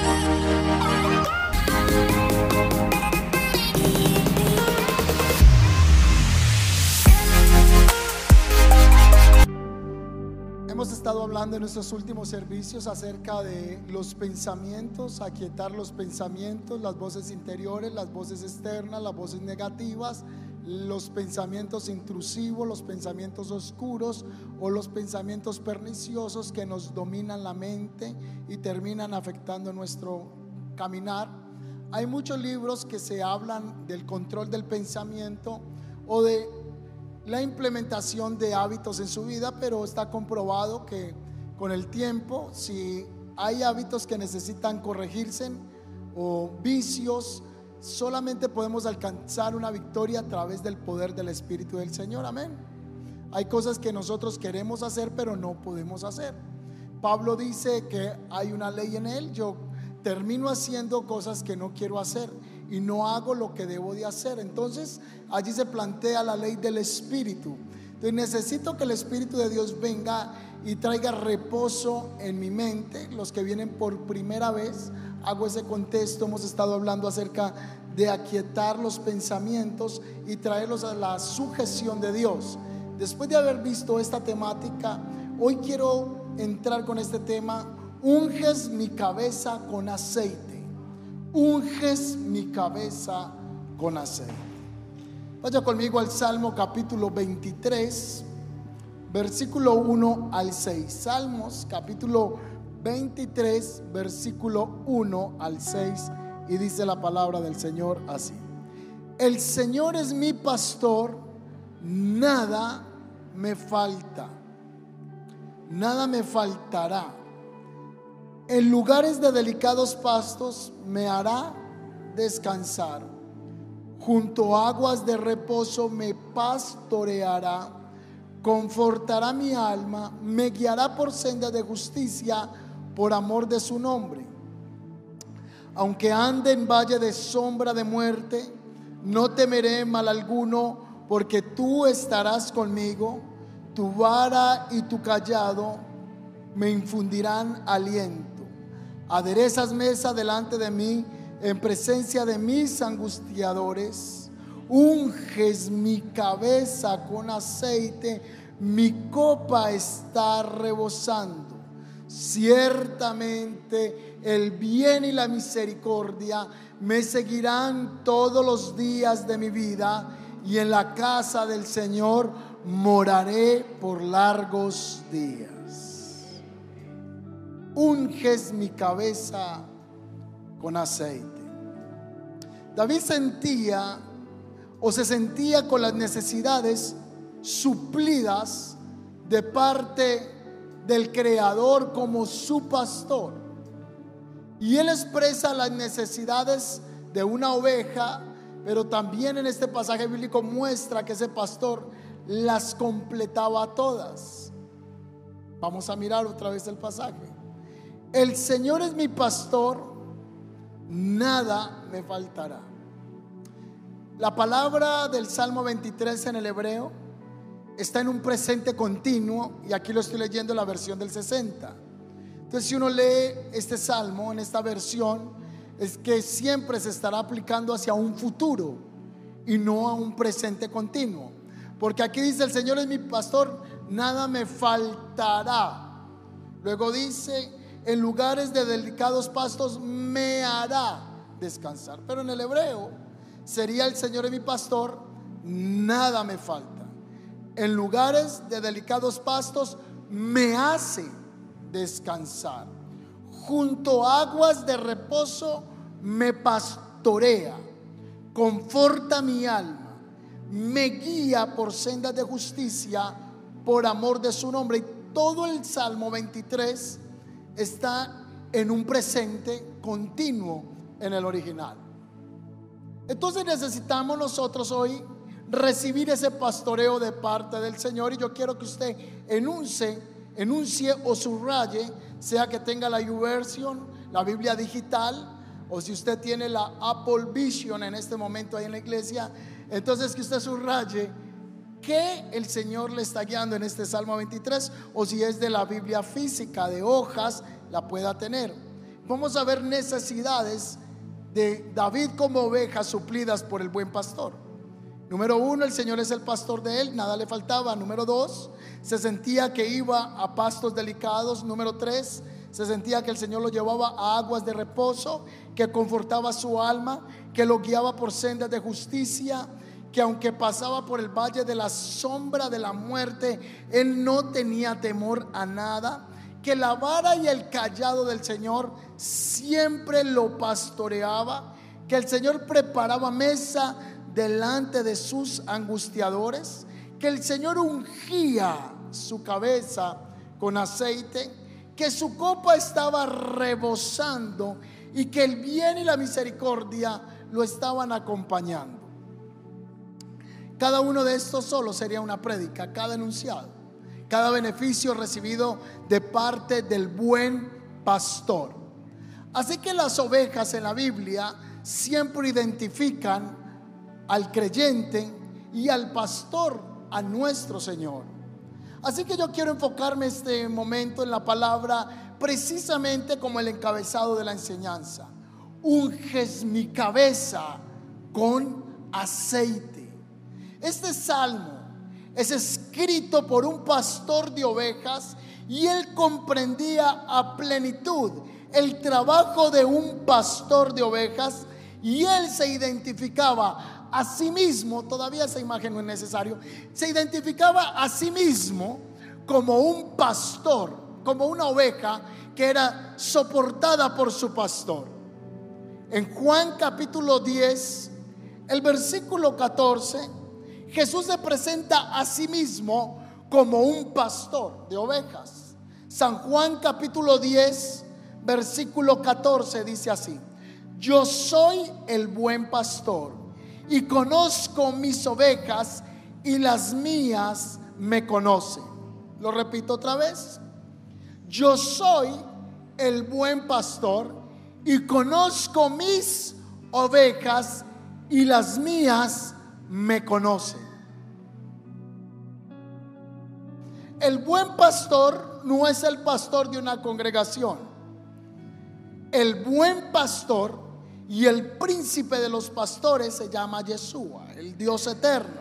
Hemos estado hablando en nuestros últimos servicios acerca de los pensamientos, aquietar los pensamientos, las voces interiores, las voces externas, las voces negativas, los pensamientos intrusivos, los pensamientos oscuros o los pensamientos perniciosos que nos dominan la mente y terminan afectando nuestro caminar. Hay muchos libros que se hablan del control del pensamiento o de la implementación de hábitos en su vida, pero está comprobado que con el tiempo, si hay hábitos que necesitan corregirse o vicios, solamente podemos alcanzar una victoria a través del poder del Espíritu del Señor. Amén. Hay cosas que nosotros queremos hacer, pero no podemos hacer. Pablo dice que hay una ley en él. Yo termino haciendo cosas que no quiero hacer y no hago lo que debo de hacer. Entonces allí se plantea la ley del Espíritu. Entonces necesito que el Espíritu de Dios venga y traiga reposo en mi mente. Los que vienen por primera vez, hago ese contexto. Hemos estado hablando acerca de aquietar los pensamientos y traerlos a la sujeción de Dios. Después de haber visto esta temática, hoy quiero entrar con este tema. Unges mi cabeza con aceite unges mi cabeza con aceite. Vaya conmigo al Salmo capítulo 23, versículo 1 al 6. Salmos capítulo 23, versículo 1 al 6. Y dice la palabra del Señor así. El Señor es mi pastor, nada me falta. Nada me faltará. En lugares de delicados pastos me hará descansar. Junto a aguas de reposo me pastoreará. Confortará mi alma, me guiará por senda de justicia por amor de su nombre. Aunque ande en valle de sombra de muerte, no temeré mal alguno, porque tú estarás conmigo, tu vara y tu callado me infundirán aliento. Aderezas mesa delante de mí en presencia de mis angustiadores. Unges mi cabeza con aceite, mi copa está rebosando. Ciertamente el bien y la misericordia me seguirán todos los días de mi vida y en la casa del Señor moraré por largos días unges mi cabeza con aceite. David sentía o se sentía con las necesidades suplidas de parte del Creador como su pastor. Y él expresa las necesidades de una oveja, pero también en este pasaje bíblico muestra que ese pastor las completaba todas. Vamos a mirar otra vez el pasaje. El Señor es mi pastor, nada me faltará. La palabra del Salmo 23 en el hebreo está en un presente continuo y aquí lo estoy leyendo en la versión del 60. Entonces si uno lee este salmo en esta versión, es que siempre se estará aplicando hacia un futuro y no a un presente continuo. Porque aquí dice, el Señor es mi pastor, nada me faltará. Luego dice, en lugares de delicados pastos me hará descansar. Pero en el hebreo sería el Señor es mi pastor, nada me falta. En lugares de delicados pastos me hace descansar. Junto a aguas de reposo me pastorea, conforta mi alma, me guía por sendas de justicia por amor de su nombre. Y todo el Salmo 23 está en un presente continuo en el original. Entonces necesitamos nosotros hoy recibir ese pastoreo de parte del Señor y yo quiero que usted enuncie, enuncie o subraye, sea que tenga la YouVersion, la Biblia digital, o si usted tiene la Apple Vision en este momento ahí en la iglesia, entonces que usted subraye que el Señor le está guiando en este Salmo 23 o si es de la Biblia física de hojas, la pueda tener. vamos a ver necesidades de David como ovejas suplidas por el buen pastor. Número uno, el Señor es el pastor de él, nada le faltaba. Número dos, se sentía que iba a pastos delicados. Número tres, se sentía que el Señor lo llevaba a aguas de reposo, que confortaba su alma, que lo guiaba por sendas de justicia, que aunque pasaba por el valle de la sombra de la muerte, él no tenía temor a nada, que la vara y el callado del Señor siempre lo pastoreaba, que el Señor preparaba mesa delante de sus angustiadores, que el Señor ungía su cabeza con aceite, que su copa estaba rebosando y que el bien y la misericordia lo estaban acompañando. Cada uno de estos solo sería una prédica, cada enunciado, cada beneficio recibido de parte del buen pastor. Así que las ovejas en la Biblia siempre identifican al creyente y al pastor, a nuestro Señor. Así que yo quiero enfocarme este momento en la palabra precisamente como el encabezado de la enseñanza. Unges mi cabeza con aceite. Este salmo es escrito por un pastor de ovejas y él comprendía a plenitud el trabajo de un pastor de ovejas y él se identificaba a sí mismo, todavía esa imagen no es necesario, se identificaba a sí mismo como un pastor, como una oveja que era soportada por su pastor. En Juan capítulo 10, el versículo 14, Jesús se presenta a sí mismo como un pastor de ovejas. San Juan capítulo 10, versículo 14 dice así, yo soy el buen pastor y conozco mis ovejas y las mías me conocen. Lo repito otra vez. Yo soy el buen pastor y conozco mis ovejas y las mías me conocen. El buen pastor no es el pastor de una congregación. El buen pastor y el príncipe de los pastores se llama Yeshua, el Dios eterno.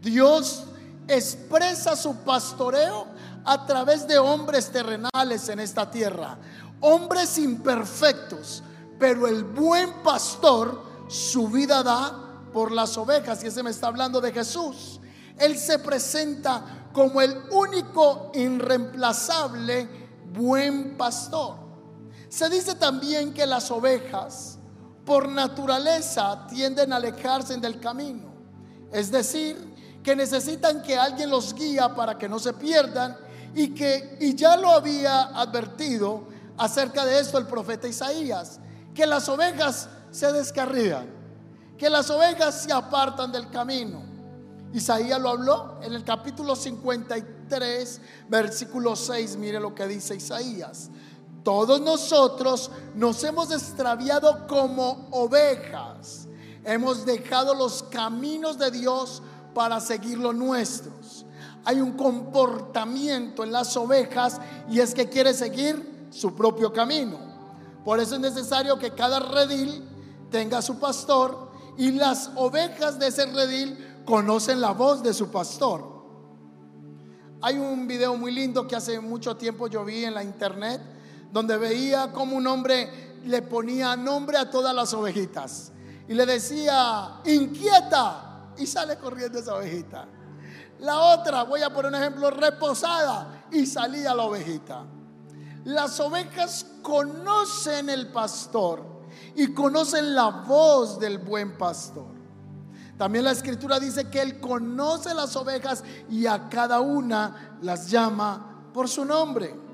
Dios expresa su pastoreo a través de hombres terrenales en esta tierra, hombres imperfectos, pero el buen pastor su vida da por las ovejas y ese me está hablando de Jesús. Él se presenta como el único irreemplazable buen pastor. Se dice también que las ovejas por naturaleza tienden a alejarse del camino. Es decir, que necesitan que alguien los guía para que no se pierdan y que y ya lo había advertido acerca de esto el profeta Isaías, que las ovejas se descarrían, que las ovejas se apartan del camino. Isaías lo habló en el capítulo 53, versículo 6, mire lo que dice Isaías. Todos nosotros nos hemos extraviado como ovejas. Hemos dejado los caminos de Dios para seguir los nuestros. Hay un comportamiento en las ovejas y es que quiere seguir su propio camino. Por eso es necesario que cada redil tenga su pastor y las ovejas de ese redil conocen la voz de su pastor. Hay un video muy lindo que hace mucho tiempo yo vi en la internet donde veía como un hombre le ponía nombre a todas las ovejitas y le decía, inquieta, y sale corriendo esa ovejita. La otra, voy a poner un ejemplo, reposada, y salía la ovejita. Las ovejas conocen el pastor y conocen la voz del buen pastor. También la escritura dice que Él conoce las ovejas y a cada una las llama por su nombre.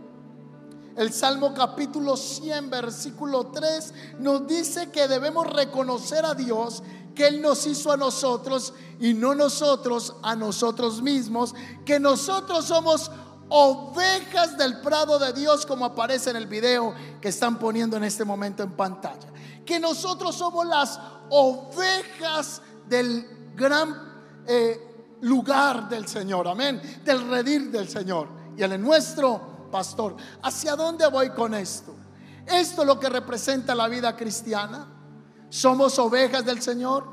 El Salmo capítulo 100, versículo 3 nos dice que debemos reconocer a Dios que Él nos hizo a nosotros y no nosotros a nosotros mismos, que nosotros somos ovejas del prado de Dios como aparece en el video que están poniendo en este momento en pantalla. Que nosotros somos las ovejas del gran eh, lugar del Señor, amén, del redir del Señor. Y el nuestro pastor. ¿Hacia dónde voy con esto? Esto es lo que representa la vida cristiana. Somos ovejas del Señor.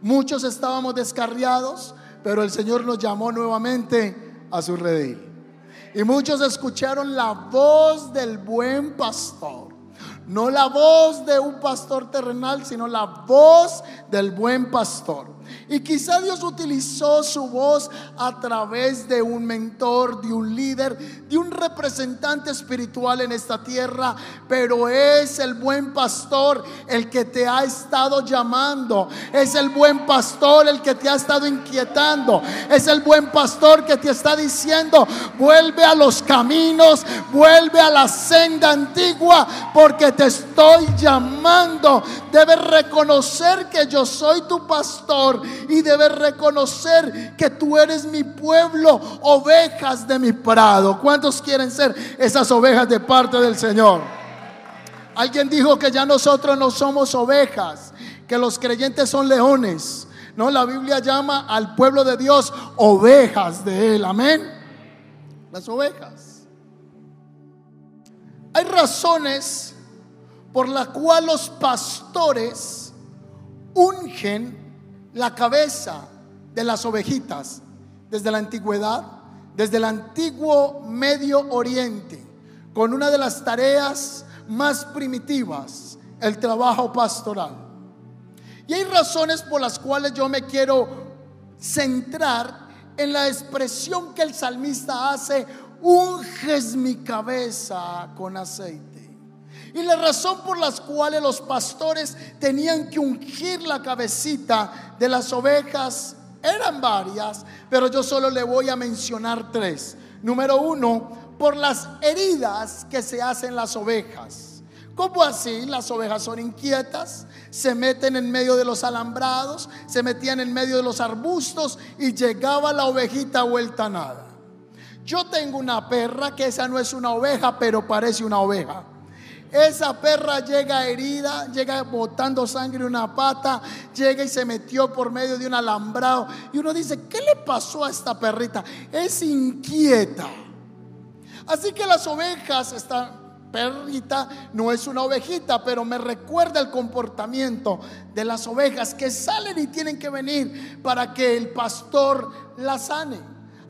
Muchos estábamos descarriados, pero el Señor nos llamó nuevamente a su redil. Y muchos escucharon la voz del buen pastor. No la voz de un pastor terrenal, sino la voz del buen pastor. Y quizá Dios utilizó su voz a través de un mentor, de un líder, de un representante espiritual en esta tierra, pero es el buen pastor el que te ha estado llamando, es el buen pastor el que te ha estado inquietando, es el buen pastor que te está diciendo, vuelve a los caminos, vuelve a la senda antigua, porque te estoy llamando. Debes reconocer que yo soy tu pastor y debes reconocer que tú eres mi pueblo, ovejas de mi prado. ¿Cuántos quieren ser esas ovejas de parte del Señor? Alguien dijo que ya nosotros no somos ovejas, que los creyentes son leones. No, la Biblia llama al pueblo de Dios ovejas de él. Amén. Las ovejas. Hay razones por las cuales los pastores ungen la cabeza de las ovejitas desde la antigüedad, desde el antiguo Medio Oriente, con una de las tareas más primitivas, el trabajo pastoral. Y hay razones por las cuales yo me quiero centrar en la expresión que el salmista hace, unges mi cabeza con aceite. Y la razón por las cuales los pastores tenían que ungir la cabecita de las ovejas eran varias, pero yo solo le voy a mencionar tres. Número uno, por las heridas que se hacen las ovejas. ¿Cómo así? Las ovejas son inquietas, se meten en medio de los alambrados, se metían en medio de los arbustos y llegaba la ovejita vuelta nada. Yo tengo una perra que esa no es una oveja, pero parece una oveja. Esa perra llega herida, llega botando sangre en una pata, llega y se metió por medio de un alambrado. Y uno dice, ¿qué le pasó a esta perrita? Es inquieta. Así que las ovejas, esta perrita no es una ovejita, pero me recuerda el comportamiento de las ovejas que salen y tienen que venir para que el pastor la sane.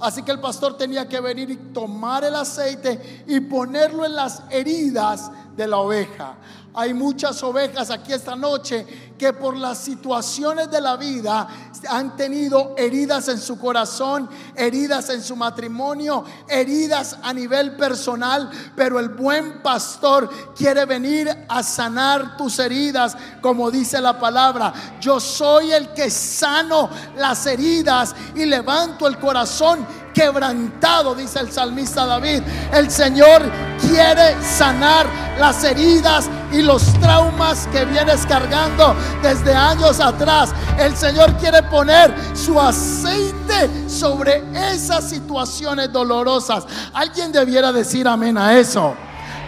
Así que el pastor tenía que venir y tomar el aceite y ponerlo en las heridas de la oveja. Hay muchas ovejas aquí esta noche que por las situaciones de la vida han tenido heridas en su corazón, heridas en su matrimonio, heridas a nivel personal, pero el buen pastor quiere venir a sanar tus heridas, como dice la palabra. Yo soy el que sano las heridas y levanto el corazón quebrantado, dice el salmista David. El Señor quiere sanar las heridas y los traumas que vienes cargando desde años atrás. El Señor quiere poner su aceite sobre esas situaciones dolorosas. Alguien debiera decir amén a eso.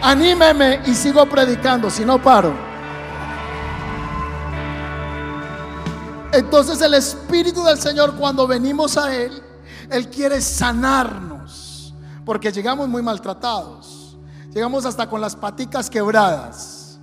Anímeme y sigo predicando, si no paro. Entonces el Espíritu del Señor cuando venimos a Él, él quiere sanarnos, porque llegamos muy maltratados. Llegamos hasta con las paticas quebradas.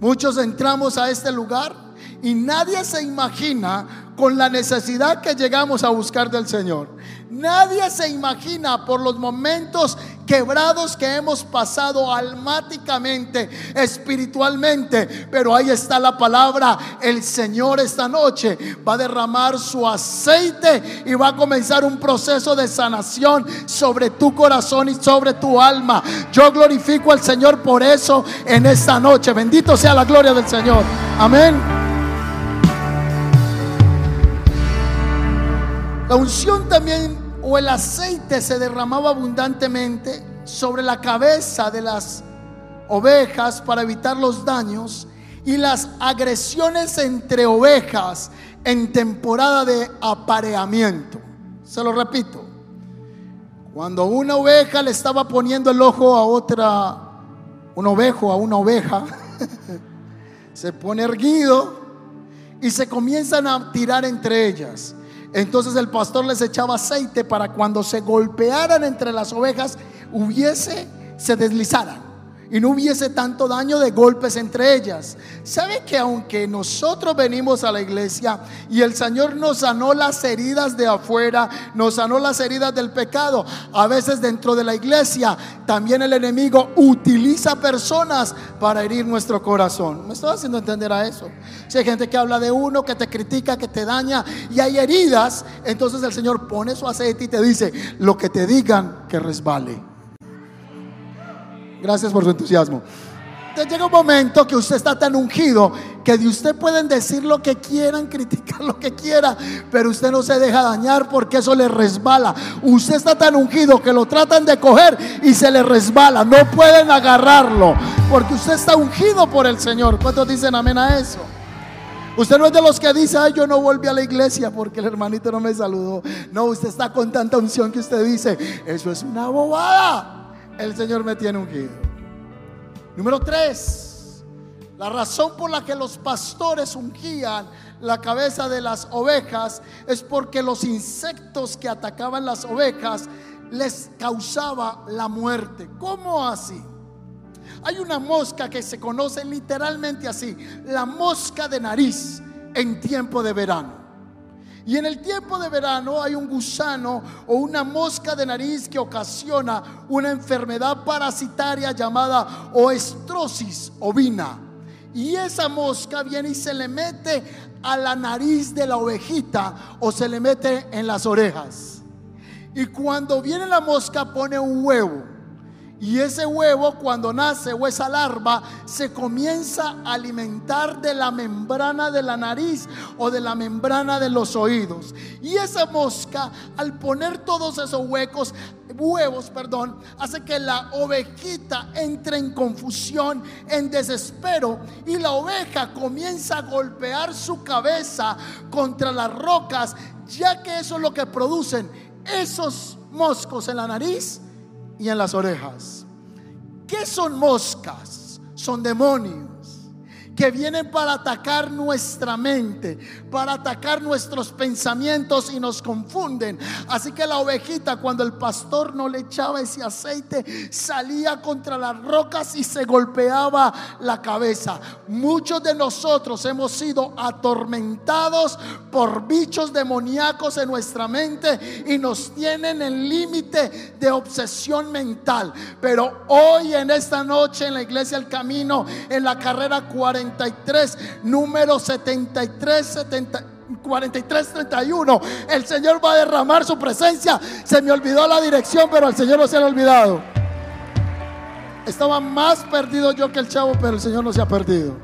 Muchos entramos a este lugar y nadie se imagina con la necesidad que llegamos a buscar del Señor. Nadie se imagina por los momentos quebrados que hemos pasado almáticamente, espiritualmente. Pero ahí está la palabra. El Señor esta noche va a derramar su aceite y va a comenzar un proceso de sanación sobre tu corazón y sobre tu alma. Yo glorifico al Señor por eso en esta noche. Bendito sea la gloria del Señor. Amén. La unción también o el aceite se derramaba abundantemente sobre la cabeza de las ovejas para evitar los daños y las agresiones entre ovejas en temporada de apareamiento. Se lo repito. Cuando una oveja le estaba poniendo el ojo a otra, un ovejo a una oveja, se pone erguido y se comienzan a tirar entre ellas. Entonces el pastor les echaba aceite para cuando se golpearan entre las ovejas, hubiese, se deslizaran y no hubiese tanto daño de golpes entre ellas. ¿Sabe que aunque nosotros venimos a la iglesia y el Señor nos sanó las heridas de afuera, nos sanó las heridas del pecado, a veces dentro de la iglesia también el enemigo utiliza personas para herir nuestro corazón? ¿Me estoy haciendo entender a eso? Si hay gente que habla de uno, que te critica, que te daña y hay heridas, entonces el Señor pone su aceite y te dice, lo que te digan que resbale. Gracias por su entusiasmo. Entonces llega un momento que usted está tan ungido que de usted pueden decir lo que quieran, criticar lo que quiera, pero usted no se deja dañar porque eso le resbala. Usted está tan ungido que lo tratan de coger y se le resbala. No pueden agarrarlo porque usted está ungido por el Señor. ¿Cuántos dicen amén a eso? Usted no es de los que dice, ay, yo no volví a la iglesia porque el hermanito no me saludó. No, usted está con tanta unción que usted dice, eso es una bobada el Señor me tiene ungido. Número tres, la razón por la que los pastores ungían la cabeza de las ovejas es porque los insectos que atacaban las ovejas les causaba la muerte. ¿Cómo así? Hay una mosca que se conoce literalmente así, la mosca de nariz en tiempo de verano. Y en el tiempo de verano hay un gusano o una mosca de nariz que ocasiona una enfermedad parasitaria llamada oestrosis ovina. Y esa mosca viene y se le mete a la nariz de la ovejita o se le mete en las orejas. Y cuando viene la mosca pone un huevo. Y ese huevo cuando nace o esa larva se comienza a alimentar de la membrana de la nariz o de la membrana de los oídos. Y esa mosca al poner todos esos huecos, huevos, perdón, hace que la ovejita entre en confusión, en desespero y la oveja comienza a golpear su cabeza contra las rocas, ya que eso es lo que producen esos moscos en la nariz y en las orejas. ¿Qué son moscas? Son demonios que vienen para atacar nuestra mente, para atacar nuestros pensamientos y nos confunden. Así que la ovejita, cuando el pastor no le echaba ese aceite, salía contra las rocas y se golpeaba la cabeza. Muchos de nosotros hemos sido atormentados por bichos demoníacos en nuestra mente y nos tienen en límite de obsesión mental. Pero hoy en esta noche en la iglesia El Camino, en la carrera 40, número 73, 70. 43, 31. El Señor va a derramar su presencia. Se me olvidó la dirección, pero al Señor no se ha olvidado. Estaba más perdido yo que el chavo, pero el Señor no se ha perdido.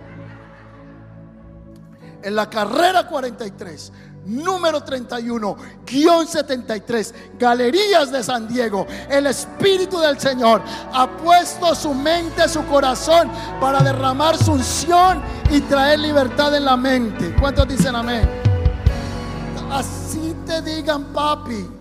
En la carrera 43 número 31, guion 73, Galerías de San Diego. El Espíritu del Señor ha puesto su mente, su corazón para derramar su unción y traer libertad en la mente. ¿Cuántos dicen amén? Así te digan, papi.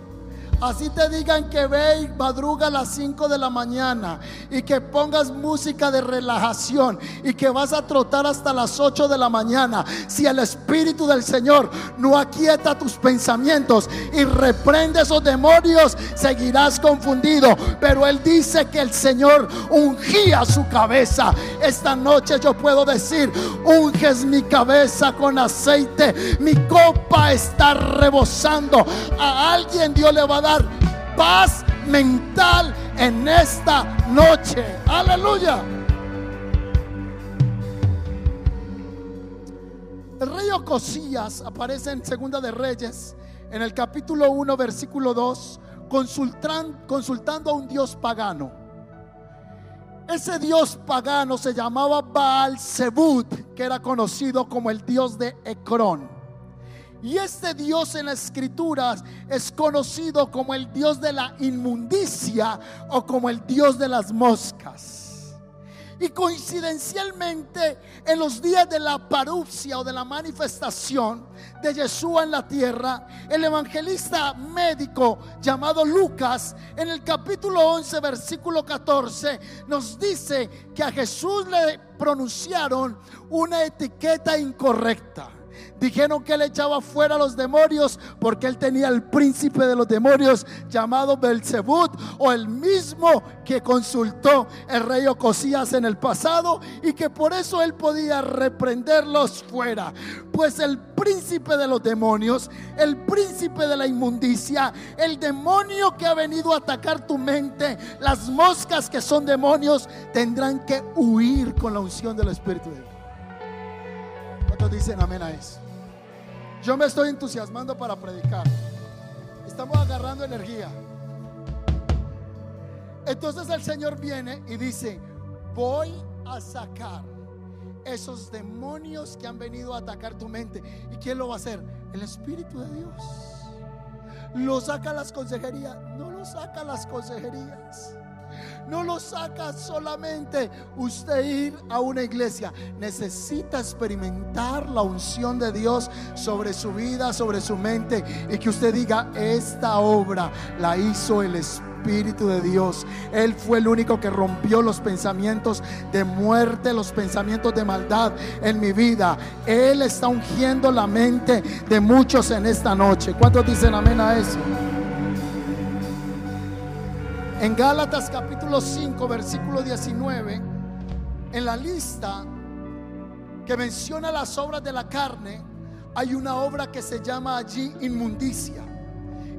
Así te digan que ve y madruga a las 5 de la mañana y que pongas música de relajación y que vas a trotar hasta las 8 de la mañana. Si el Espíritu del Señor no aquieta tus pensamientos y reprende esos demonios, seguirás confundido. Pero Él dice que el Señor ungía su cabeza. Esta noche yo puedo decir, unges mi cabeza con aceite. Mi copa está rebosando. A alguien Dios le va a dar paz mental en esta noche. Aleluya. El rey Ocosías aparece en Segunda de Reyes, en el capítulo 1, versículo 2, consultando a un dios pagano. Ese dios pagano se llamaba Baal Zebut, que era conocido como el dios de Ecrón. Y este Dios en las escrituras es conocido como el Dios de la inmundicia o como el Dios de las moscas. Y coincidencialmente, en los días de la parupcia o de la manifestación de Yeshua en la tierra, el evangelista médico llamado Lucas, en el capítulo 11, versículo 14, nos dice que a Jesús le pronunciaron una etiqueta incorrecta. Dijeron que él echaba fuera a los demonios porque él tenía el príncipe de los demonios llamado Belzebud o el mismo que consultó el rey Ocosías en el pasado y que por eso él podía reprenderlos fuera. Pues el príncipe de los demonios, el príncipe de la inmundicia, el demonio que ha venido a atacar tu mente, las moscas que son demonios, tendrán que huir con la unción del Espíritu de Dios. ¿Cuántos dicen amén a eso? Yo me estoy entusiasmando para predicar. Estamos agarrando energía. Entonces el Señor viene y dice, voy a sacar esos demonios que han venido a atacar tu mente. ¿Y quién lo va a hacer? El Espíritu de Dios. ¿Lo saca las consejerías? No lo saca las consejerías. No lo saca solamente usted ir a una iglesia. Necesita experimentar la unción de Dios sobre su vida, sobre su mente. Y que usted diga, esta obra la hizo el Espíritu de Dios. Él fue el único que rompió los pensamientos de muerte, los pensamientos de maldad en mi vida. Él está ungiendo la mente de muchos en esta noche. ¿Cuántos dicen amén a eso? En Gálatas capítulo 5, versículo 19, en la lista que menciona las obras de la carne, hay una obra que se llama allí inmundicia.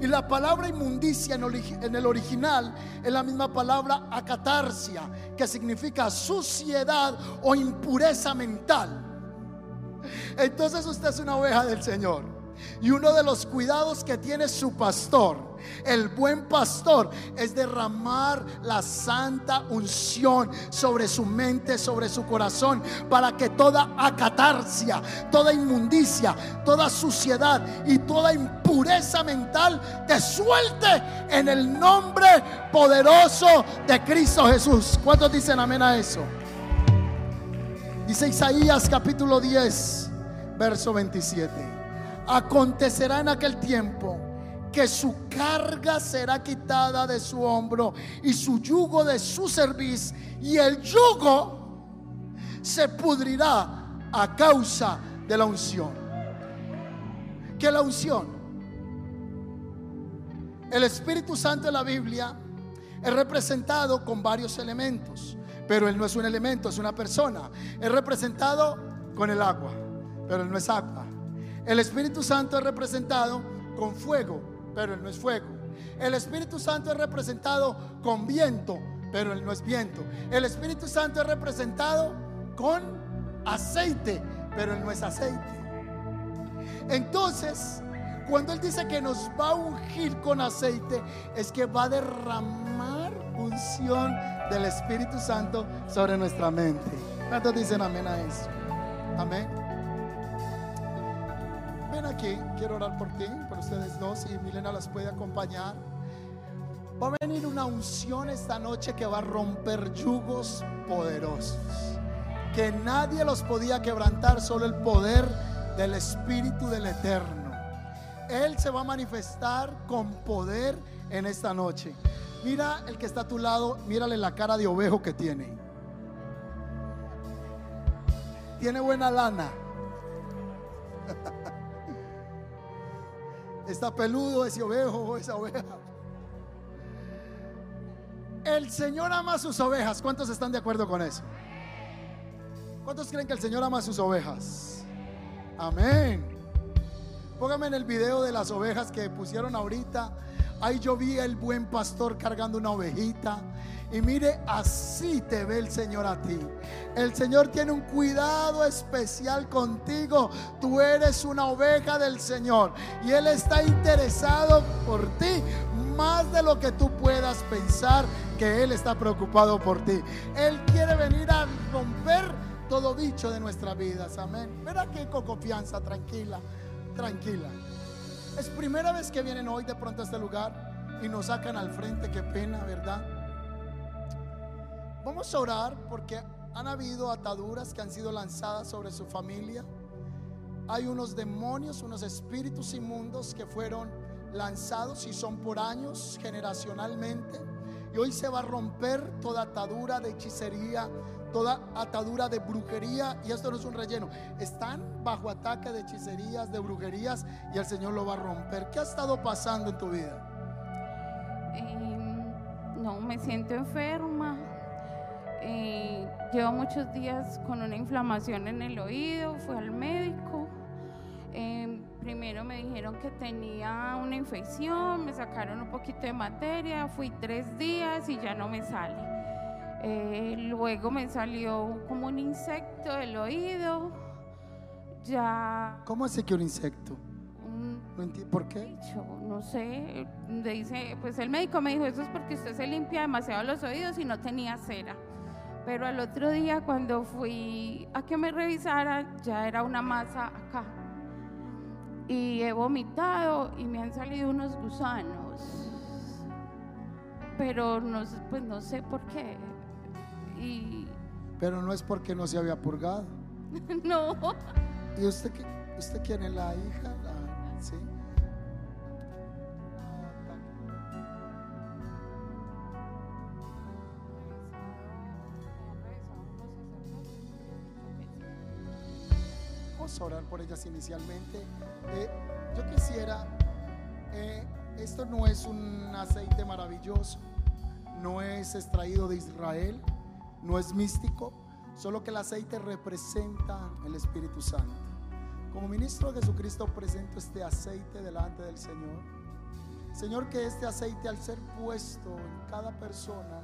Y la palabra inmundicia en, el original es la misma palabra acatarsia, que significa suciedad o impureza mental. Entonces usted es una oveja del Señor. Y uno de los cuidados que tiene su pastor, el buen pastor, es derramar la santa unción sobre su mente, sobre su corazón, para que toda acatarsia, toda inmundicia, toda suciedad y toda impureza mental te suelte en el nombre poderoso de Cristo Jesús. ¿Cuántos dicen amén a eso? Dice Isaías capítulo 10, verso 27. Acontecerá en aquel tiempo que su carga será quitada de su hombro y su yugo de su cerviz y el yugo se pudrirá a causa de la unción. ¿Qué la unción? El Espíritu Santo en la Biblia es representado con varios elementos, pero él no es un elemento, es una persona. Es representado con el agua, pero él no es agua. El Espíritu Santo es representado con fuego, pero Él no es fuego. El Espíritu Santo es representado con viento, pero Él no es viento. El Espíritu Santo es representado con aceite, pero Él no es aceite. Entonces, cuando Él dice que nos va a ungir con aceite, es que va a derramar unción del Espíritu Santo sobre nuestra mente. ¿Cuántos dicen amén a eso? Amén aquí, quiero orar por ti, por ustedes dos, y Milena las puede acompañar. Va a venir una unción esta noche que va a romper yugos poderosos, que nadie los podía quebrantar, solo el poder del Espíritu del Eterno. Él se va a manifestar con poder en esta noche. Mira el que está a tu lado, mírale la cara de ovejo que tiene. Tiene buena lana. Está peludo ese ovejo o esa oveja. El Señor ama sus ovejas. ¿Cuántos están de acuerdo con eso? ¿Cuántos creen que el Señor ama sus ovejas? Amén. Póngame en el video de las ovejas que pusieron ahorita. Ahí yo vi el buen pastor cargando una ovejita. Y mire, así te ve el Señor a ti. El Señor tiene un cuidado especial contigo. Tú eres una oveja del Señor. Y Él está interesado por ti más de lo que tú puedas pensar que Él está preocupado por ti. Él quiere venir a romper todo bicho de nuestras vidas. Amén. Ven aquí con confianza, tranquila, tranquila. Es primera vez que vienen hoy de pronto a este lugar y nos sacan al frente. Qué pena, ¿verdad? Vamos a orar porque han habido ataduras que han sido lanzadas sobre su familia. Hay unos demonios, unos espíritus inmundos que fueron lanzados y son por años generacionalmente. Y hoy se va a romper toda atadura de hechicería, toda atadura de brujería, y esto no es un relleno, están bajo ataque de hechicerías, de brujerías, y el Señor lo va a romper. ¿Qué ha estado pasando en tu vida? Em, no, me siento enferma. Eh, llevo muchos días con una inflamación en el oído, fui al médico. Em, primero me dijeron que tenía una infección, me sacaron un poquito de materia, fui tres días y ya no me sale. Eh, luego me salió como un insecto del oído. Ya. ¿Cómo hace que un insecto? ¿Por qué? no sé. Dice, pues el médico me dijo, eso es porque usted se limpia demasiado los oídos y no tenía cera. Pero al otro día cuando fui a que me revisaran, ya era una masa acá. Y he vomitado y me han salido unos gusanos. Pero no, pues no sé por qué. Pero no es porque no se había purgado. no. ¿Y usted, usted quién es la hija? ¿Sí? A orar por ellas inicialmente. Eh, yo quisiera, eh, esto no es un aceite maravilloso, no es extraído de Israel, no es místico, solo que el aceite representa el Espíritu Santo. Como ministro de Jesucristo presento este aceite delante del Señor. Señor, que este aceite al ser puesto en cada persona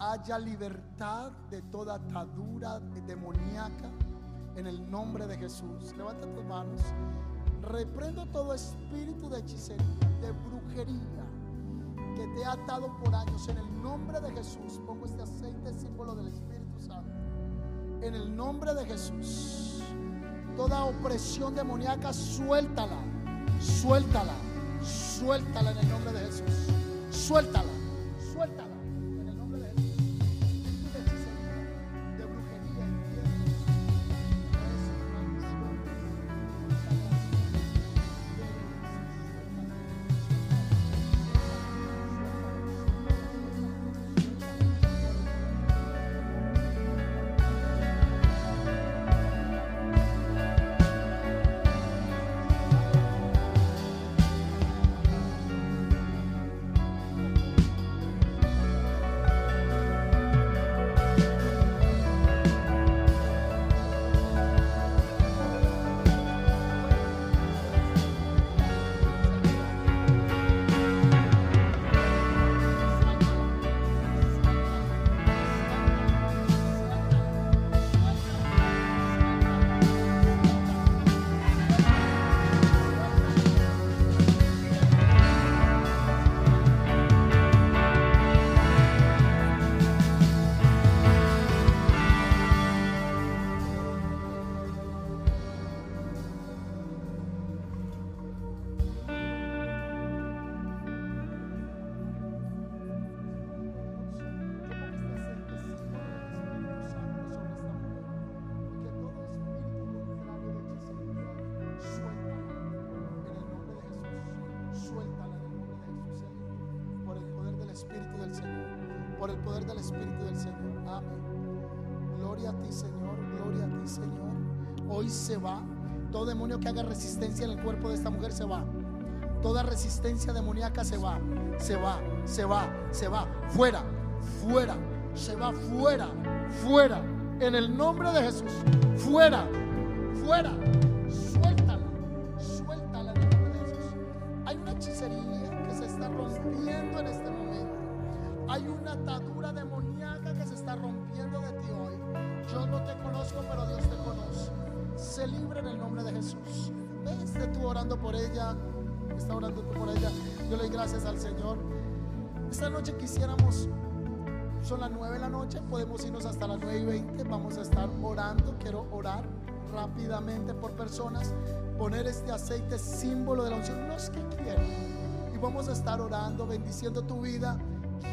haya libertad de toda atadura demoníaca en el nombre de Jesús. Levanta tus manos. Reprendo todo espíritu de hechicería, de brujería que te ha atado por años. En el nombre de Jesús pongo este aceite símbolo del Espíritu Santo. En el nombre de Jesús. Toda opresión demoníaca, suéltala, suéltala, suéltala en el nombre de Jesús. Suéltala. Haga resistencia en el cuerpo de esta mujer se va. Toda resistencia demoníaca se va, se va, se va, se va. Fuera, fuera, se va fuera, fuera. En el nombre de Jesús, fuera, fuera. Suéltala, suéltala en el nombre de Jesús. Hay una hechicería que se está rompiendo en este momento. Hay una atadura demoníaca que se está rompiendo de ti hoy. Yo no te conozco, pero Dios te conoce se libre en el nombre de Jesús. Esté tú orando por ella, está orando tú por ella. Yo le doy gracias al Señor. Esta noche quisiéramos, son las nueve de la noche, podemos irnos hasta las nueve y veinte. Vamos a estar orando. Quiero orar rápidamente por personas, poner este aceite símbolo de la unción, los que quieran. Y vamos a estar orando, bendiciendo tu vida.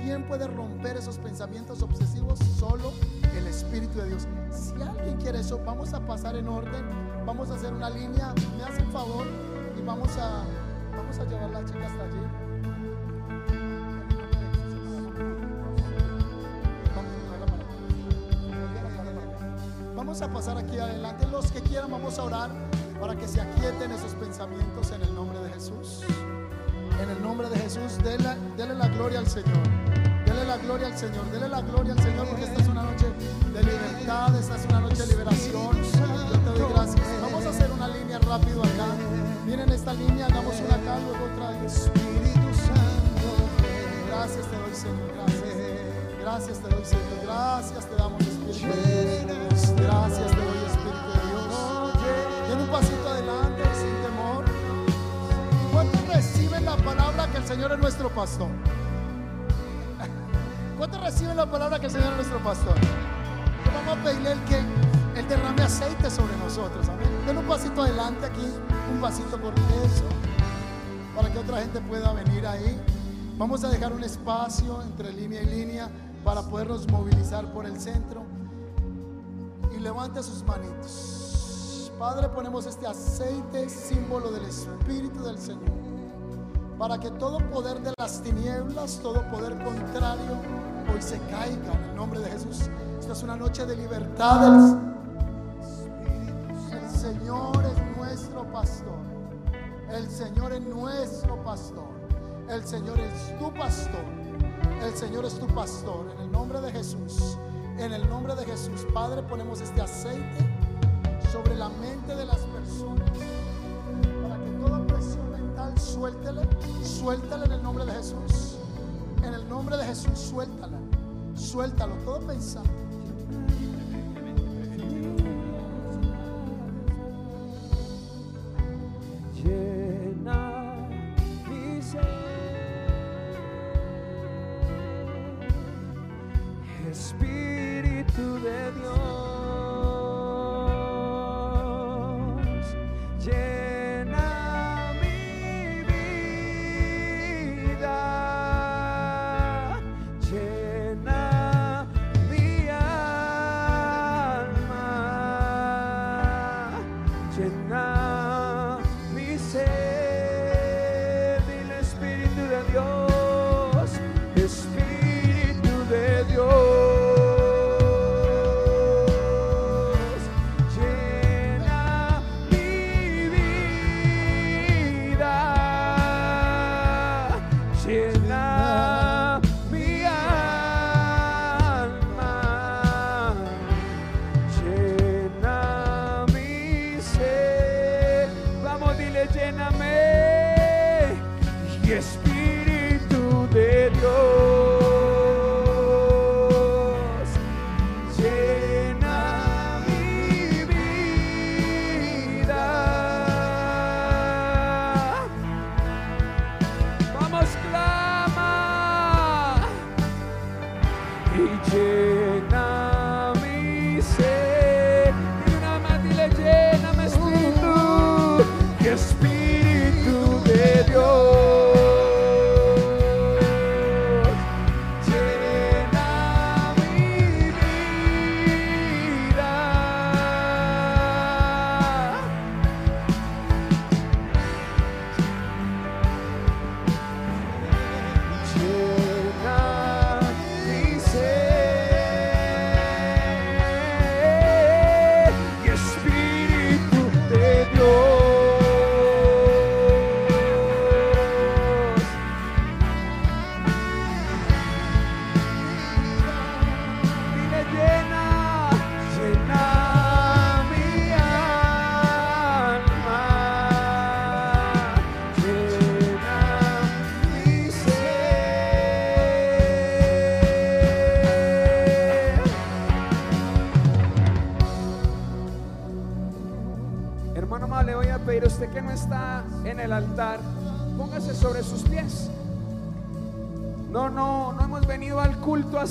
¿Quién puede romper esos pensamientos obsesivos? Solo el Espíritu de Dios. Si alguien quiere eso, vamos a pasar en orden, vamos a hacer una línea, me hace un favor y vamos a, vamos a llevar la chica hasta allí. Vamos a a pasar aquí adelante. Los que quieran, vamos a orar para que se aquieten esos pensamientos en el nombre de Jesús. En el nombre de Jesús, dele, dele la gloria al Señor. La gloria al Señor. Dele la gloria al Señor porque esta es una noche de libertad. Esta es una noche de liberación. Te doy gracias. Vamos a hacer una línea rápido acá. Miren esta línea, hagamos una acá, luego otra. Espíritu Santo. Gracias te doy, Señor. Gracias. Gracias te doy, Señor. Gracias te damos, Espíritu. Gracias te doy, Espíritu de Dios. Den un pasito adelante sin temor. ¿Cuántos reciben la palabra que el Señor es nuestro pastor? ¿Cuántos reciben la palabra que el Señor es nuestro pastor? Vamos a pedirle el que Él derrame aceite sobre nosotros. Amén. Den un pasito adelante aquí, un pasito por eso, para que otra gente pueda venir ahí. Vamos a dejar un espacio entre línea y línea para podernos movilizar por el centro. Y levante sus manitos. Padre, ponemos este aceite, símbolo del Espíritu del Señor, para que todo poder de las tinieblas, todo poder contrario, hoy se caiga en el nombre de Jesús. Esta es una noche de libertad. El, Señor es nuestro pastor. El Señor es nuestro pastor. El Señor es tu pastor. El Señor es tu pastor. En el nombre de Jesús. En el nombre de Jesús. Padre, ponemos este aceite sobre la mente de las personas. Mental suéltele. Suéltale en el nombre de Jesús. En el nombre de Jesús, suéltala. Suéltalo. Todo pensamiento.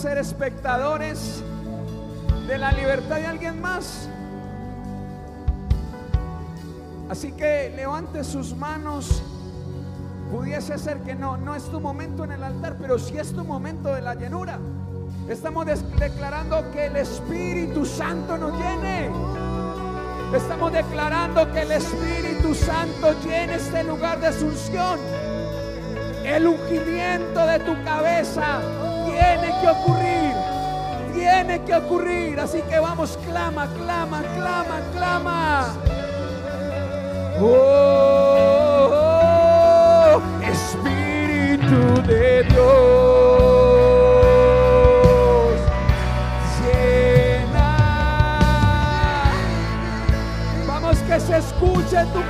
Ser espectadores de la libertad de alguien más. Así que levante sus manos. Pudiese ser que no, no es tu momento en el altar, pero sí es tu momento de la llenura. Estamos declarando que el Espíritu Santo nos llene. Estamos declarando que el Espíritu Santo llene este lugar de asunción. El ungimiento de tu cabeza tiene que ocurrir. tiene que ocurrir. Así que vamos, clama, clama, clama, clama. Oh, oh, Espíritu de Dios, llena. Vamos que se escuche tu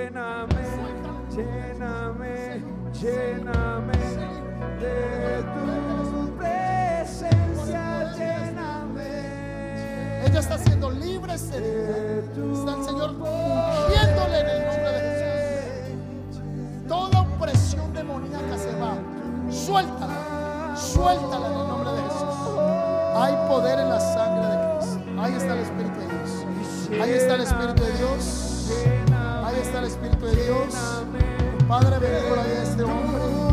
lléname. Lléname, lléname, de tu presencia, lléname. Ella está siendo libre día. Está el Señor ungiéndole en el nombre de Jesús. Toda opresión demoníaca se va. Suéltala. Suéltala en el nombre de Jesús. Hay poder en la sangre de Cristo. Ahí está el Espíritu de Dios. Ahí está el Espíritu de Dios. Espíritu de Dios. Padre, ven por a este hombre.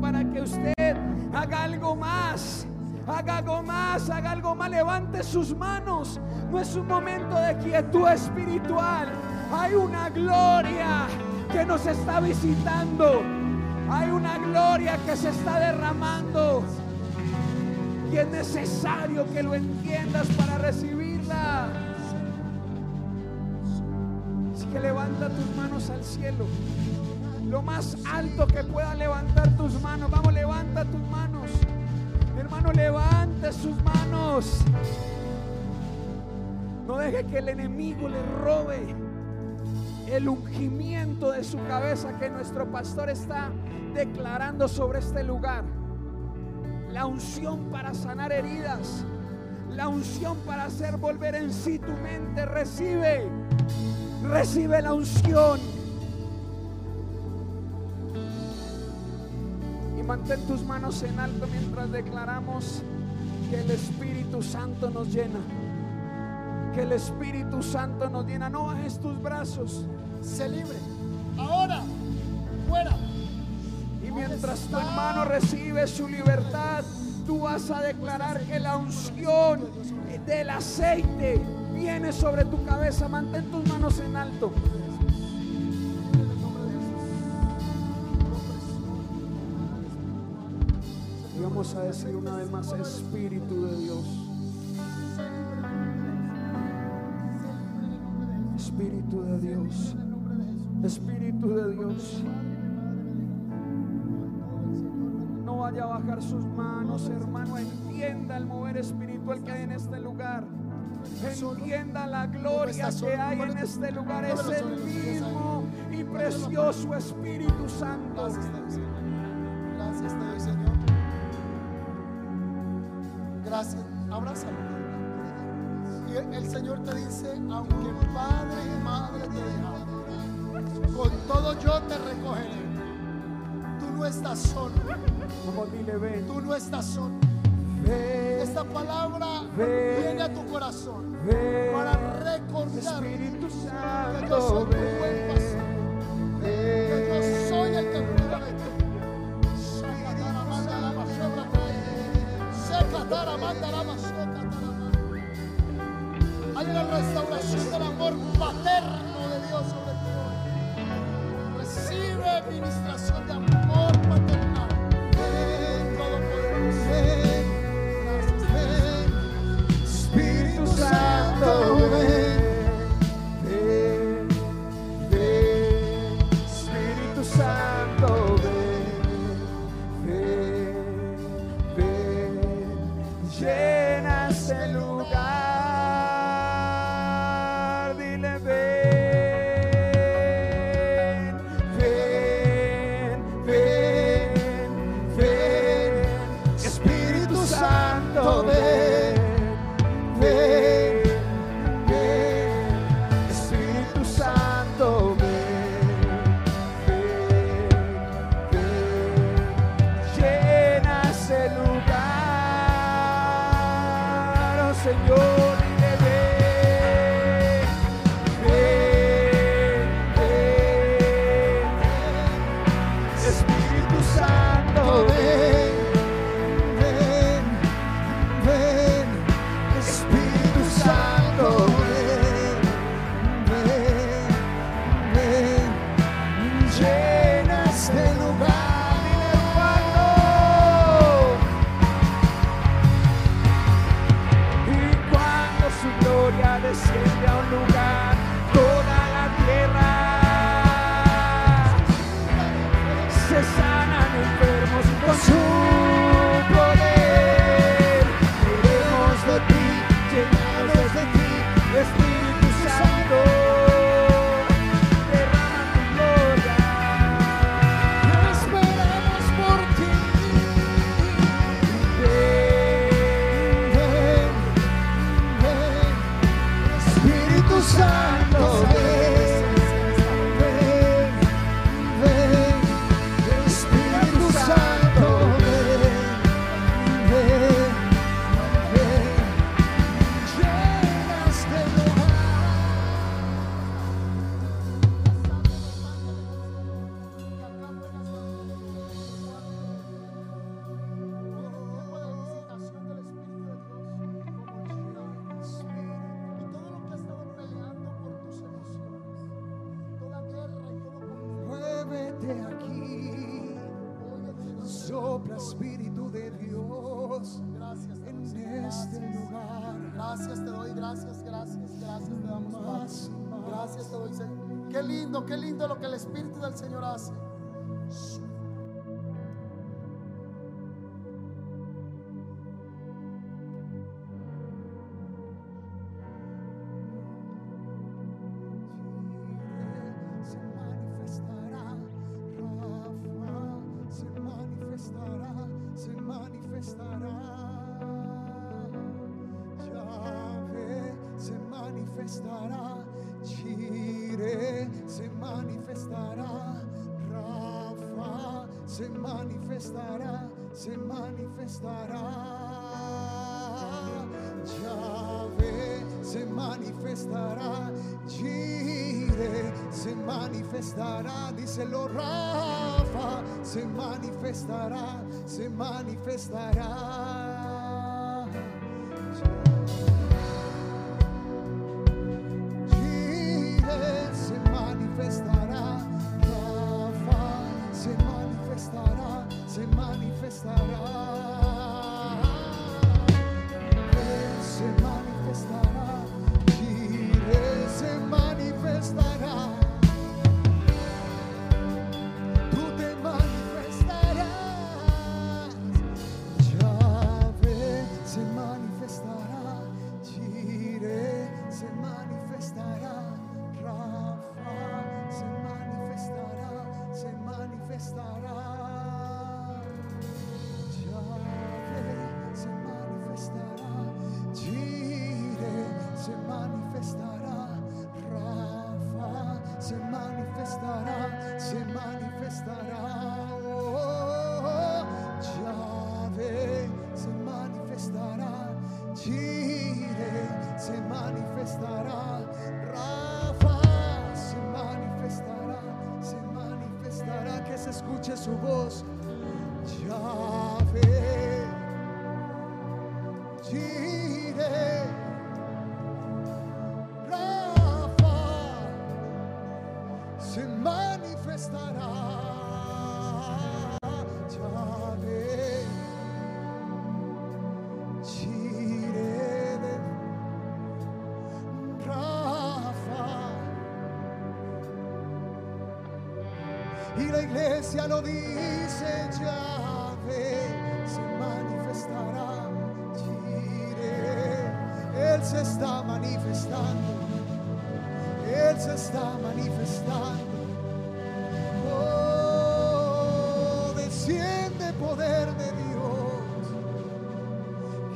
Para que usted haga algo más. Haga algo más, haga algo más, levante sus manos. No es un momento de quietud espiritual. Hay una gloria que nos está visitando. Hay una gloria que se está derramando. Y es necesario que lo entiendas para recibirla. Así que levanta tus manos al cielo. Lo más alto que pueda levantar tus manos. Vamos, levanta tus manos. Hermano, levante sus manos. No deje que el enemigo le robe el ungimiento de su cabeza que nuestro pastor está declarando sobre este lugar. La unción para sanar heridas. La unción para hacer volver en sí tu mente. Recibe. Recibe la unción. Mantén tus manos en alto mientras declaramos que el Espíritu Santo nos llena. que el Espíritu Santo nos llena. No bajes tus brazos. Sé libre. Ahora, fuera. Y mientras tu hermano recibe su libertad, tú vas a declarar que la unción del aceite viene sobre tu cabeza. Mantén tus manos en alto. Vamos a decir una vez más, Espíritu de Dios. Espíritu de Dios. Espíritu de Dios. No vaya a bajar sus manos, hermano. Entienda el mover espiritual que hay en este lugar. Entienda la gloria que hay en este lugar. Es el mismo y precioso Espíritu Santo. Gracias. Abrázalo. Y el, el Señor te dice, aunque padre y madre te dejaron, con todo yo te recogeré. Tú no estás solo. Como dile, ven. Tú no estás solo. Ven, Esta palabra Ven. viene a tu corazón ven. para recordar Espíritu que yo Santo, soy tu buen pastor. Hay una restauración del amor paterno de Dios sobre ti. Recibe ministración manifestará, Chire se manifestará, Rafa se manifestará, se manifestará. Yahvé se manifestará, Jireh se manifestará, díselo Rafa, se manifestará, se manifestará. La iglesia lo dice, Yahvé se manifestará. Él se está manifestando. Él se está manifestando. Oh, desciende poder de Dios.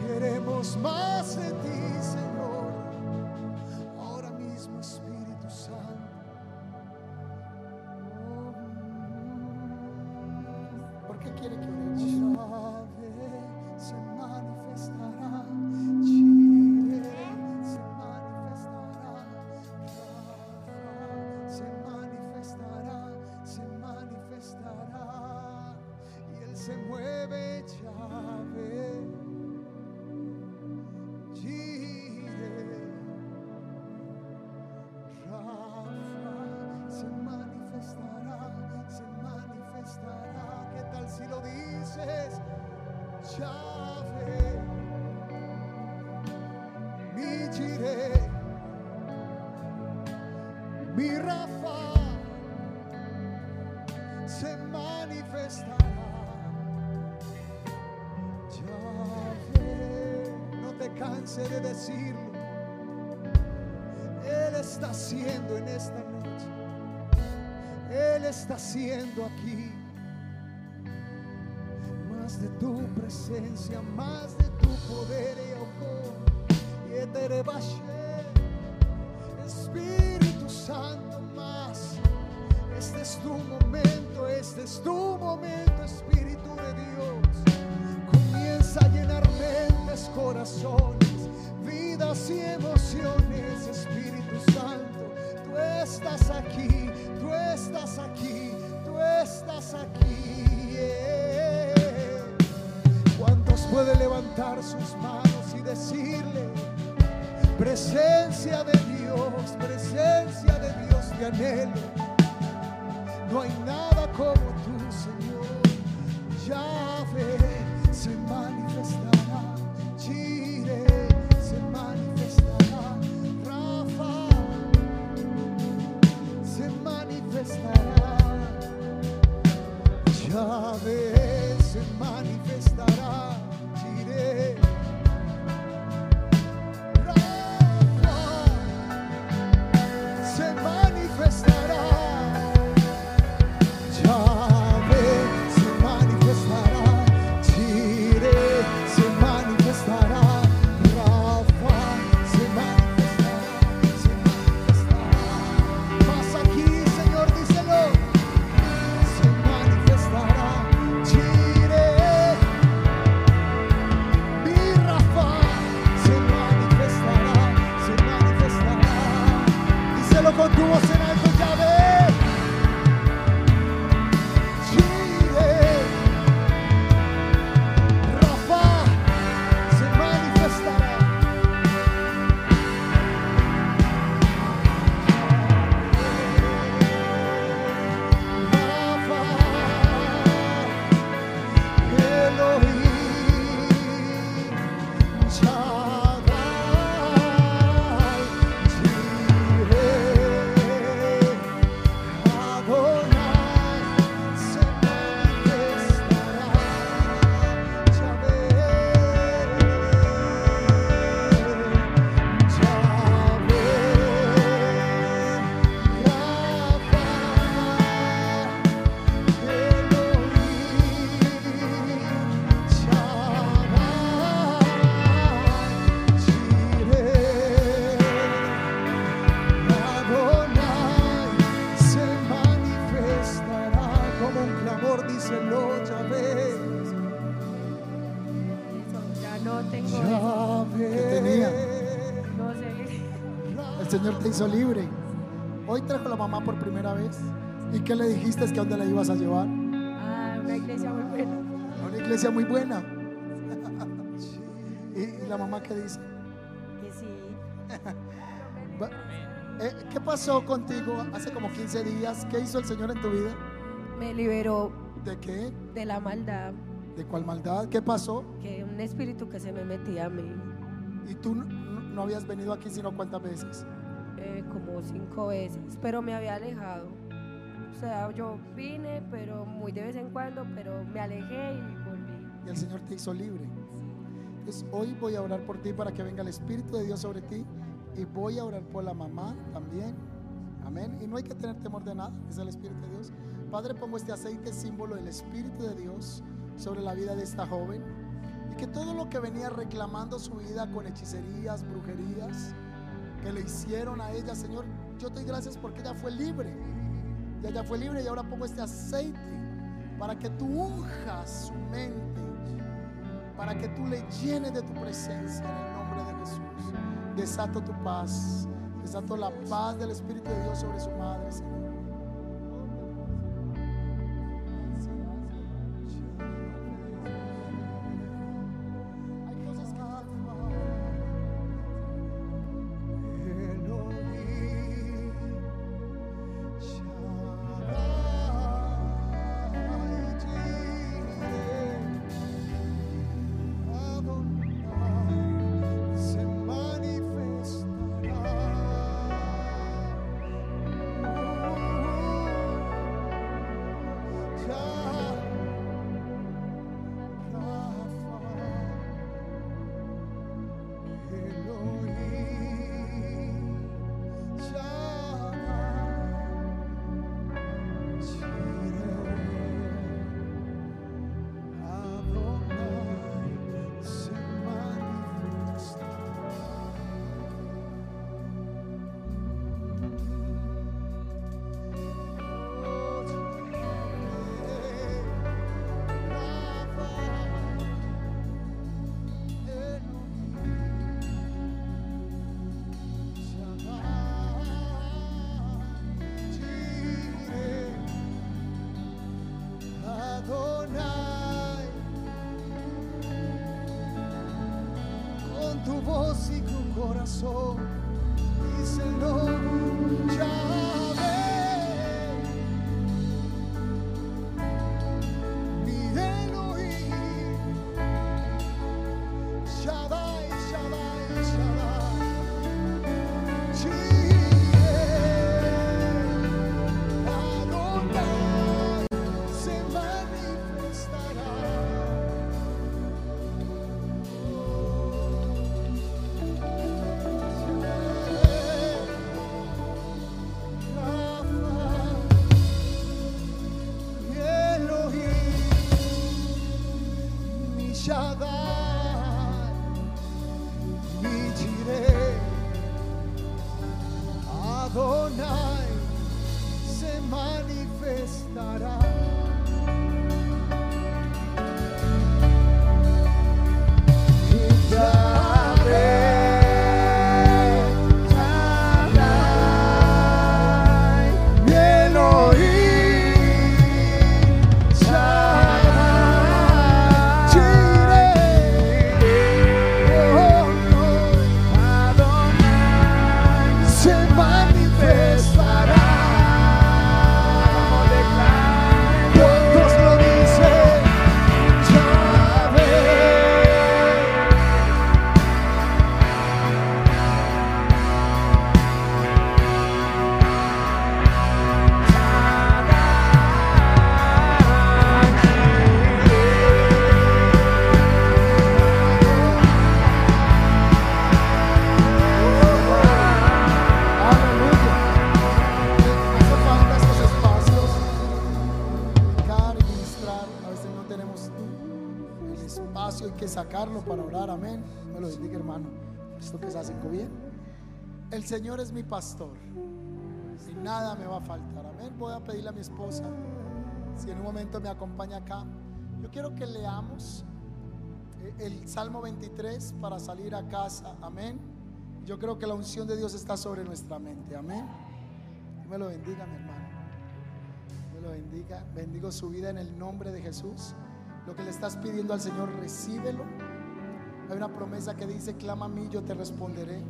Queremos más en esta noche. Él está haciendo aquí más de tu presencia, más de tu poder. y. Espíritu Santo, más. Este es tu momento, este es tu momento, Espíritu de Dios. Comienza a llenar mentes, corazones, vidas y emociones, Espíritu Santo. Tú estás aquí, tú estás aquí, tú estás aquí. ¿Cuántos pueden levantar sus manos y decirle, presencia de Dios, presencia de Dios te anhelo? No hay nada como tú, Señor. ¿Y qué le dijiste? ¿Es que a dónde la ibas a llevar? Ah, una iglesia muy buena. A una iglesia muy buena. ¿Y, y la mamá qué dice? Que sí. Eh, ¿Qué pasó contigo hace como 15 días? ¿Qué hizo el Señor en tu vida? Me liberó ¿De qué? de la maldad. ¿De cuál maldad? ¿Qué pasó? Que un espíritu que se me metía a mí. Y tú no, no habías venido aquí sino cuántas veces. eh, como cinco veces, pero me había alejado. O sea, yo vine, pero muy de vez en cuando, pero me alejé y volví. Y el Señor te hizo libre. Entonces hoy voy a orar por ti para que venga el Espíritu de Dios sobre ti. Y voy a orar por la mamá también. Amén. Y no hay que tener temor de nada. Es el Espíritu de Dios. Padre, pongo este aceite símbolo del Espíritu de Dios sobre la vida de esta joven. Y que todo lo que venía reclamando su vida con hechicerías, brujerías, que le hicieron a ella, Señor, yo te doy gracias porque ella fue libre. Y ella fue libre y ahora pongo este aceite para que tú unjas su mente, para que tú le llenes de tu presencia en el nombre de Jesús. Desato tu paz, desato la paz del Espíritu de Dios sobre su madre, Señor. Bien. El Señor es mi pastor. Y nada me va a faltar. Amén. Voy a pedirle a mi esposa si en un momento me acompaña acá, yo quiero que leamos eh, el Salmo 23 para salir a casa. Amén. Yo creo que la unción de Dios está sobre nuestra mente. Amén. Dios me lo bendiga, mi hermano. Dios me lo bendiga. Bendigo su vida en el nombre de Jesús. Lo que le estás pidiendo al Señor, recíbelo. Hay una promesa que dice, clama a mí, yo te responderé.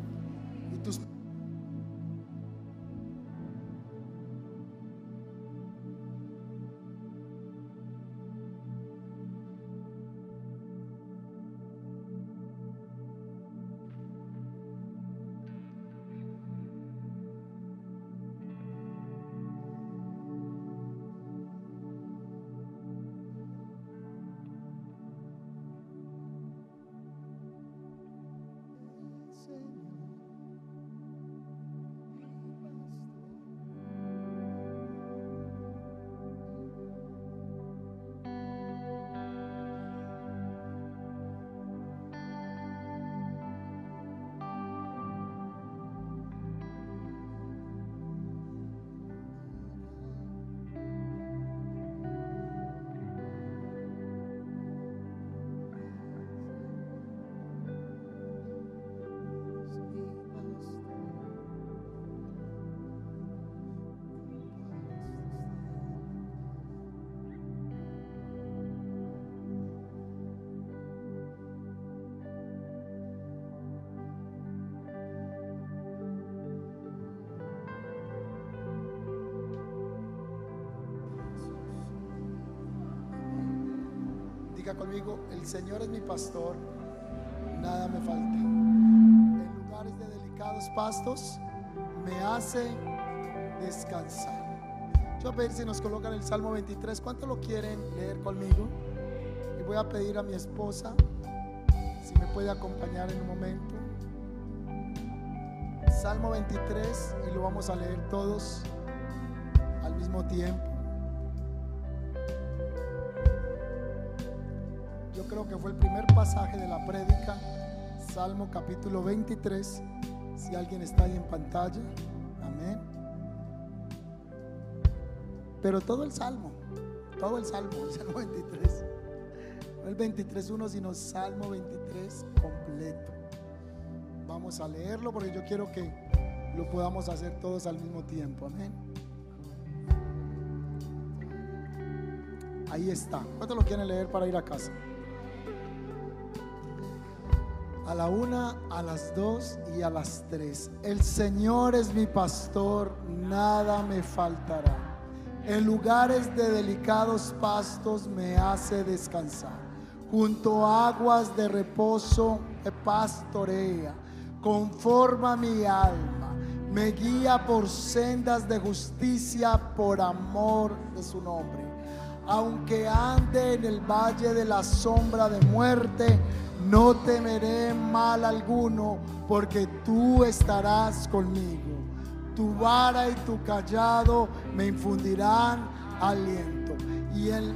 El Señor es mi pastor, nada me falta. En lugares de delicados pastos me hace descansar. Yo voy a pedir si nos colocan el Salmo 23, ¿cuánto lo quieren leer conmigo? Y voy a pedir a mi esposa si me puede acompañar en un momento. Salmo 23 y lo vamos a leer todos al mismo tiempo. Yo creo que fue el primer pasaje de la prédica, Salmo capítulo 23. Si alguien está ahí en pantalla, amén. Pero todo el Salmo, todo el Salmo, el Salmo 23. No el 23.1, sino Salmo 23 completo. Vamos a leerlo porque yo quiero que lo podamos hacer todos al mismo tiempo, amén. Ahí está. ¿Cuántos lo quieren leer para ir a casa? A la una, a las dos y a las tres. El Señor es mi pastor, nada me faltará. En lugares de delicados pastos me hace descansar. Junto a aguas de reposo me pastorea. Conforma mi alma. Me guía por sendas de justicia por amor de su nombre. Aunque ande en el valle de la sombra de muerte, no temeré mal alguno, porque tú estarás conmigo. Tu vara y tu callado me infundirán aliento. Y el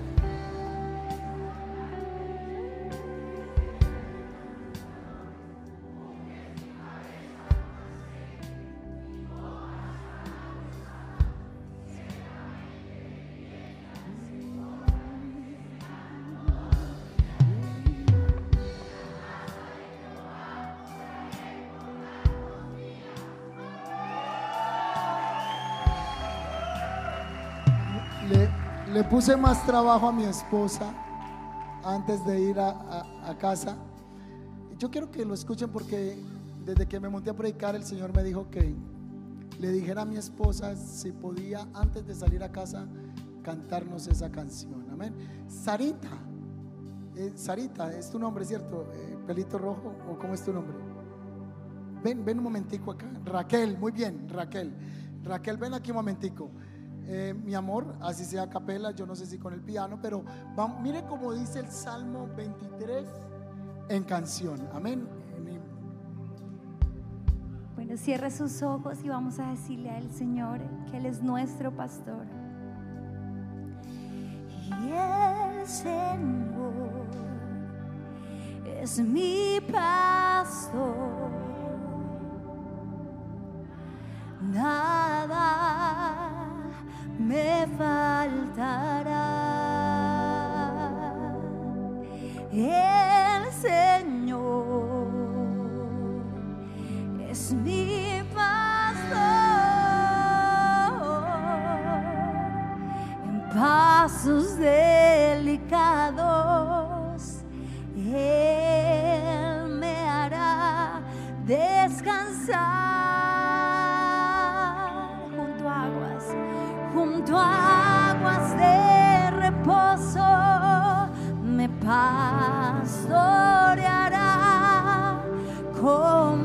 puse más trabajo a mi esposa antes de ir a, casa. Yo quiero que lo escuchen porque desde que me monté a predicar el Señor me dijo que le dijera a mi esposa si podía antes de salir a casa cantarnos esa canción. Amén. Sarita, eh, Sarita, es tu nombre, ¿cierto? Eh, pelito rojo o cómo es tu nombre? Ven, ven un momentico acá. Raquel, muy bien, Raquel. Raquel, ven aquí un momentico. Eh, mi amor, así sea a capela, yo no sé si con el piano, pero mire cómo dice el Salmo 23 en canción. Amén. Bueno, cierre sus ojos y vamos a decirle al Señor que Él es nuestro pastor. Y el Señor es mi pastor. Nada me faltará. El Señor es mi pastor. En pasos delicados él me hará descansar. pastoreará con